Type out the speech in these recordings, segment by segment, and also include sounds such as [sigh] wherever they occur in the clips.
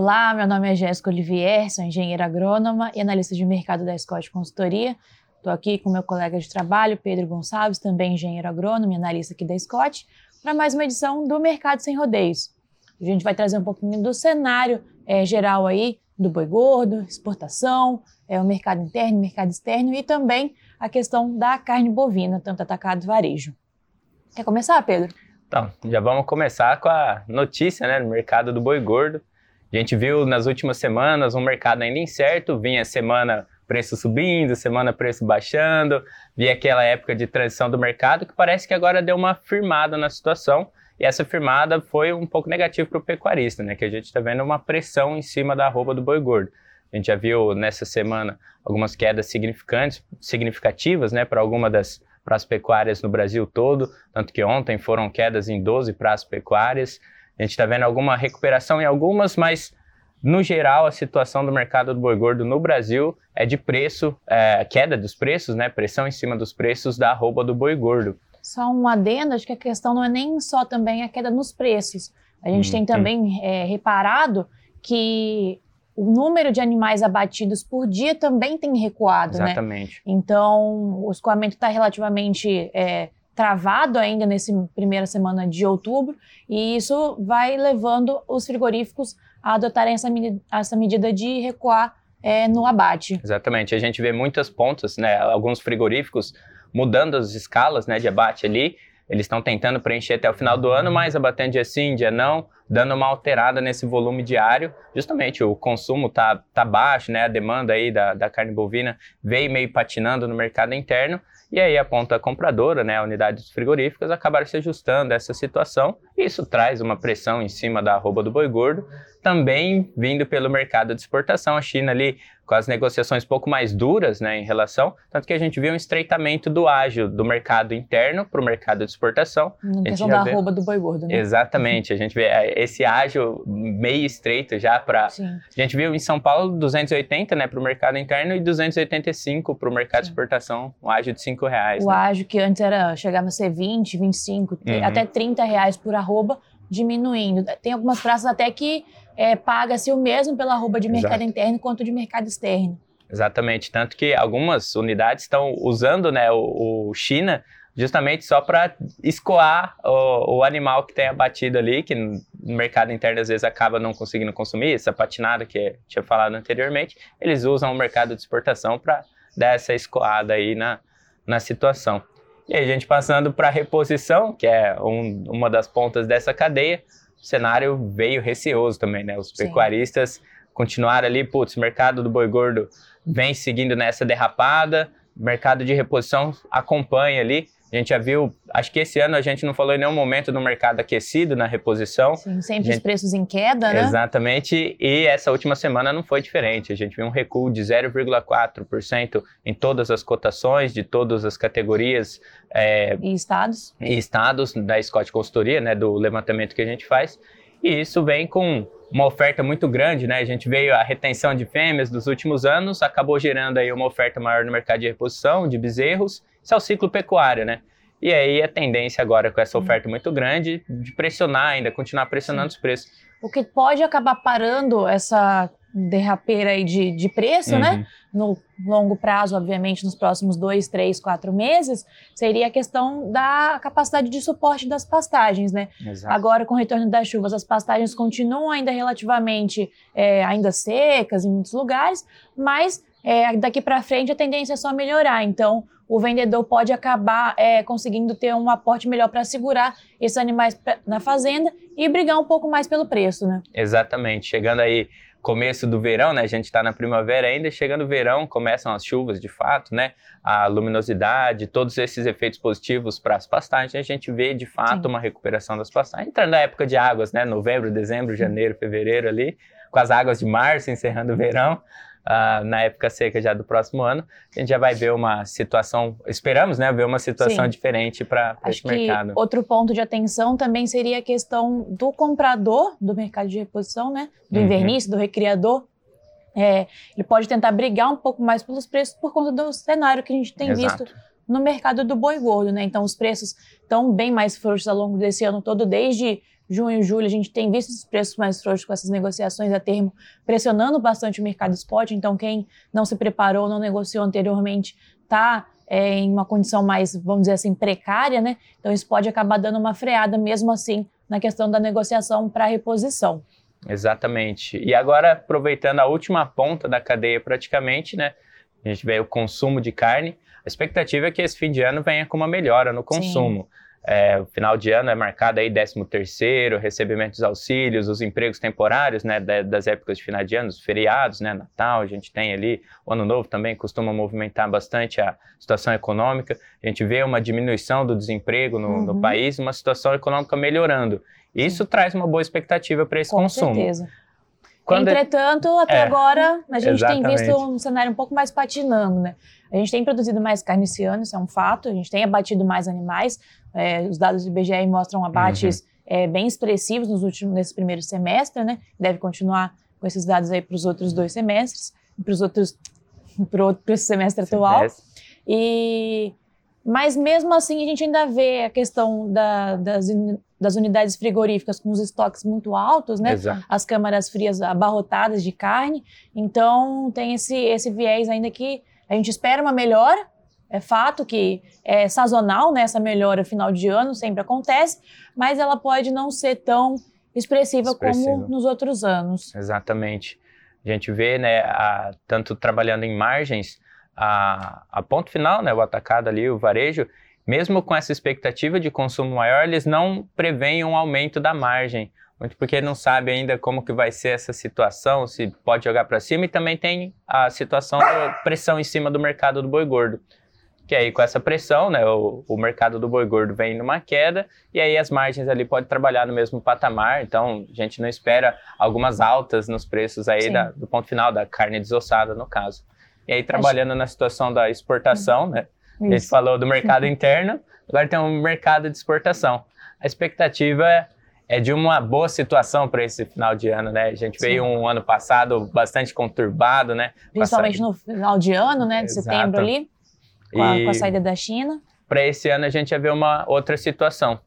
Olá, meu nome é Jéssica Olivier, sou engenheira agrônoma e analista de mercado da Scott Consultoria. Estou aqui com meu colega de trabalho, Pedro Gonçalves, também engenheiro agrônomo e analista aqui da Scott, para mais uma edição do Mercado Sem Rodeios. A gente vai trazer um pouquinho do cenário é, geral aí do boi gordo, exportação, é, o mercado interno, mercado externo e também a questão da carne bovina, tanto atacado varejo. Quer começar, Pedro? Então, já vamos começar com a notícia né, no mercado do boi gordo. A gente viu nas últimas semanas um mercado ainda incerto, vinha semana preço subindo, semana preço baixando, vinha aquela época de transição do mercado que parece que agora deu uma firmada na situação. E essa firmada foi um pouco negativa para o pecuarista, né? Que a gente está vendo uma pressão em cima da arroba do boi gordo. A gente já viu nessa semana algumas quedas significantes, significativas, né, para algumas das praças pecuárias no Brasil todo, tanto que ontem foram quedas em 12 praças pecuárias. A gente está vendo alguma recuperação em algumas, mas no geral a situação do mercado do boi gordo no Brasil é de preço, é, queda dos preços, né, pressão em cima dos preços da arroba do boi gordo. Só um adendo, acho que a questão não é nem só também a queda nos preços. A gente hum, tem também hum. é, reparado que o número de animais abatidos por dia também tem recuado, né? Exatamente. né? Então, o escoamento está relativamente é, travado ainda nessa primeira semana de outubro, e isso vai levando os frigoríficos a adotarem essa, essa medida de recuar é, no abate. Exatamente. A gente vê muitas pontas, né? Alguns frigoríficos mudando as escalas né, de abate ali, eles estão tentando preencher até o final do ano, mas abatendo dia sim, dia não, dando uma alterada nesse volume diário. Justamente o consumo tá, tá baixo, né? A demanda aí da, da carne bovina veio meio patinando no mercado interno. E aí a ponta compradora, né, unidades frigoríficas, acabaram se ajustando a essa situação. Isso traz uma pressão em cima da arroba do boi gordo, também vindo pelo mercado de exportação. A China ali com as negociações um pouco mais duras né, em relação, tanto que a gente viu um estreitamento do ágio do mercado interno para o mercado de exportação. Na questão da vê... arroba do boi gordo, né? Exatamente, a gente vê é, esse ágio meio estreito já para... A gente viu em São Paulo 280 né, para o mercado interno e 285 para o mercado Sim. de exportação, um ágio de 5 reais. O né? ágio que antes era, chegava a ser 20, 25, uhum. até 30 reais por arroba, diminuindo. Tem algumas praças até que é, paga-se o mesmo pela arroba de mercado Exato. interno quanto de mercado externo. Exatamente, tanto que algumas unidades estão usando né, o, o China justamente só para escoar o, o, animal que tem abatido ali, que no mercado interno às vezes acaba não conseguindo consumir, essa patinada que eu tinha falado anteriormente, eles usam o mercado de exportação para dar essa escoada aí na, na situação. E aí, a gente passando para a reposição, que é um, uma das pontas dessa cadeia, cenário veio receoso também, né? Os pecuaristas Sim. continuaram ali, putz, o mercado do boi gordo vem seguindo nessa derrapada, mercado de reposição acompanha ali. A gente já viu, acho que esse ano a gente não falou em nenhum momento do mercado aquecido na reposição. Sim, sempre gente, os preços em queda, né? Exatamente, e essa última semana não foi diferente. A gente viu um recuo de 0,4% em todas as cotações, de todas as categorias. É, e estados. E estados da Scott Consultoria, né, do levantamento que a gente faz. E isso vem com uma oferta muito grande, né? A gente veio a retenção de fêmeas dos últimos anos, acabou gerando aí uma oferta maior no mercado de reposição de bezerros isso é o ciclo pecuário, né? E aí a tendência agora com essa oferta muito grande de pressionar ainda, continuar pressionando Sim. os preços. O que pode acabar parando essa derrapeira aí de, de preço, né? uhum. né? No longo prazo, obviamente, nos próximos dois, três, quatro meses, seria a questão da capacidade de suporte das pastagens, né? Exato. Agora, com o retorno das chuvas, as pastagens continuam ainda relativamente é, ainda secas em muitos lugares, mas é, daqui para frente a tendência é só melhorar. Então, o vendedor pode acabar é, conseguindo ter um aporte melhor para segurar esses animais na fazenda e brigar um pouco mais pelo preço, né? Exatamente. Chegando aí começo do verão, né? A gente está na primavera ainda, chegando o verão, começam as chuvas de fato, né? A luminosidade, todos esses efeitos positivos para as pastagens, a gente vê de fato Sim. uma recuperação das pastagens. Entrando na época de águas, né? Novembro, dezembro, janeiro, fevereiro ali, com as águas de março encerrando o verão, uh, na época seca já do próximo ano, a gente já vai ver uma situação, esperamos, né, ver uma situação Sim. diferente para esse mercado. outro ponto de atenção também seria a questão do comprador do mercado de reposição, né, do uhum. invernista, do recriador, é, ele pode tentar brigar um pouco mais pelos preços por conta do cenário que a gente tem Exato. visto no mercado do boi gordo, né? Então os preços estão bem mais frouxos ao longo desse ano todo, desde junho, julho, a gente tem visto os preços mais frouxos com essas negociações a termo, pressionando bastante o mercado spot. Então, quem não se preparou, não negociou anteriormente, está é, em uma condição mais, vamos dizer assim, precária, né? Então, isso pode acabar dando uma freada, mesmo assim, na questão da negociação para reposição. Exatamente. E agora, aproveitando a última ponta da cadeia praticamente, né? A gente vê o consumo de carne. A expectativa é que esse fim de ano venha com uma melhora no consumo. Sim. É, o final de ano é marcado aí 13 terceiro, recebimento dos auxílios, os empregos temporários, né, das épocas de final de ano, os feriados, né, Natal, a gente tem ali, o Ano Novo também costuma movimentar bastante a situação econômica, a gente vê uma diminuição do desemprego no, uhum. no país, uma situação econômica melhorando. Isso Sim. traz uma boa expectativa para esse Com consumo. Certeza. Quando... Entretanto, até é, agora, a gente exatamente. tem visto um cenário um pouco mais patinando, né? A gente tem produzido mais carne esse ano, isso é um fato, a gente tem abatido mais animais, é, os dados do IBGE mostram abates uhum. é, bem expressivos nos últimos, nesse primeiro semestre, né? Deve continuar com esses dados aí para os outros dois semestres, para os outros, [laughs] para o semestre atual. E mas mesmo assim a gente ainda vê a questão da, das, das, unidades frigoríficas com os estoques muito altos, né? Exato. As câmaras frias abarrotadas de carne. Então tem esse, esse viés ainda que a gente espera uma melhora. É fato que é sazonal, né? Essa melhora final de ano sempre acontece, mas ela pode não ser tão expressiva, expressiva. como nos outros anos. Exatamente. A gente vê, né, a, tanto trabalhando em margens, a, a ponto final, né, o atacado ali, o varejo, mesmo com essa expectativa de consumo maior, eles não preveem um aumento da margem, muito porque não sabe ainda como que vai ser essa situação, se pode jogar para cima, e também tem a situação da pressão em cima do mercado do boi gordo. Que aí com essa pressão, né, o, o mercado do boi gordo vem numa queda e aí as margens ali podem trabalhar no mesmo patamar. Então a gente não espera algumas altas nos preços aí da, do ponto final da carne desossada no caso. E aí, trabalhando na situação da exportação, né? Isso. A gente falou do mercado [laughs] interno, agora tem um mercado de exportação. A expectativa é, é de uma boa situação para esse final de ano, né? A gente Sim. veio um ano passado bastante conturbado, né? Principalmente no final de ano, né? De Exato. setembro ali, com a, com a saída da China. Para esse ano a gente ia ver uma outra situação.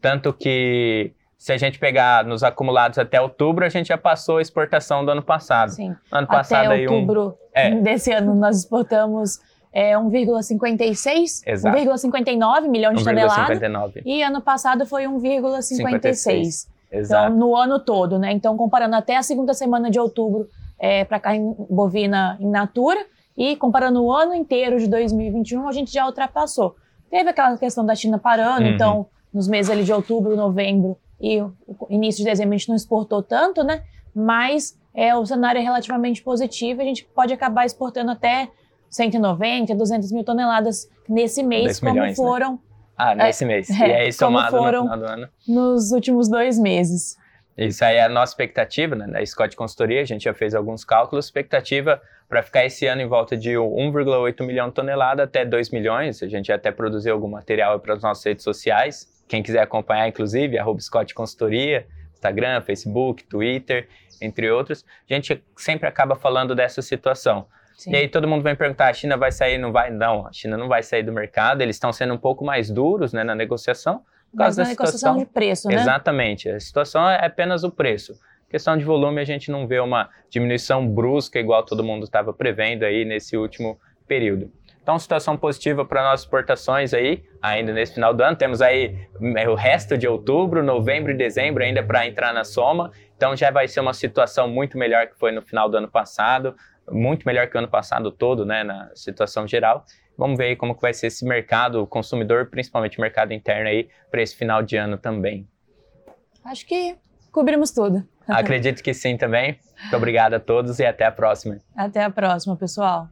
Tanto que se a gente pegar nos acumulados até outubro, a gente já passou a exportação do ano passado. Sim. Ano passado até aí outubro um... é. desse ano nós exportamos é, 1,56, 1,59 milhão de toneladas. E ano passado foi 1,56. Então, no ano todo, né? Então, comparando até a segunda semana de outubro é, para carne bovina in natura e comparando o ano inteiro de 2021, a gente já ultrapassou. Teve aquela questão da China parando, uhum. então, nos meses ali de outubro, novembro, e o início de dezembro a gente não exportou tanto, né? Mas é, o cenário é relativamente positivo. A gente pode acabar exportando até 190, 200 mil toneladas nesse mês, como milhões, né? foram. Né? Ah, nesse é, mês. É, e aí, somado foram no final do ano. Nos últimos dois meses. Isso aí é a nossa expectativa, né? Da Scott Consultoria, a gente já fez alguns cálculos. Expectativa para ficar esse ano em volta de 1,8 milhão de toneladas até 2 milhões. A gente até produziu algum material para as nossas redes sociais. Quem quiser acompanhar, inclusive, arroba Scott Consultoria, Instagram, Facebook, Twitter, entre outros. A gente sempre acaba falando dessa situação. Sim. E aí todo mundo vem perguntar, a China vai sair, não vai? Não, a China não vai sair do mercado, eles estão sendo um pouco mais duros né, na negociação. Por causa Mas da negociação situação. de preço, né? Exatamente, a situação é apenas o preço. Questão de volume, a gente não vê uma diminuição brusca igual todo mundo estava prevendo aí nesse último período. Então, situação positiva para nossas exportações aí, ainda nesse final do ano. Temos aí é, o resto de outubro, novembro e dezembro ainda para entrar na soma. Então, já vai ser uma situação muito melhor que foi no final do ano passado, muito melhor que o ano passado todo, né, na situação geral. Vamos ver aí como que vai ser esse mercado consumidor, principalmente o mercado interno aí, para esse final de ano também. Acho que cobrimos tudo. Acredito que sim também. Muito obrigado a todos e até a próxima. Até a próxima, pessoal.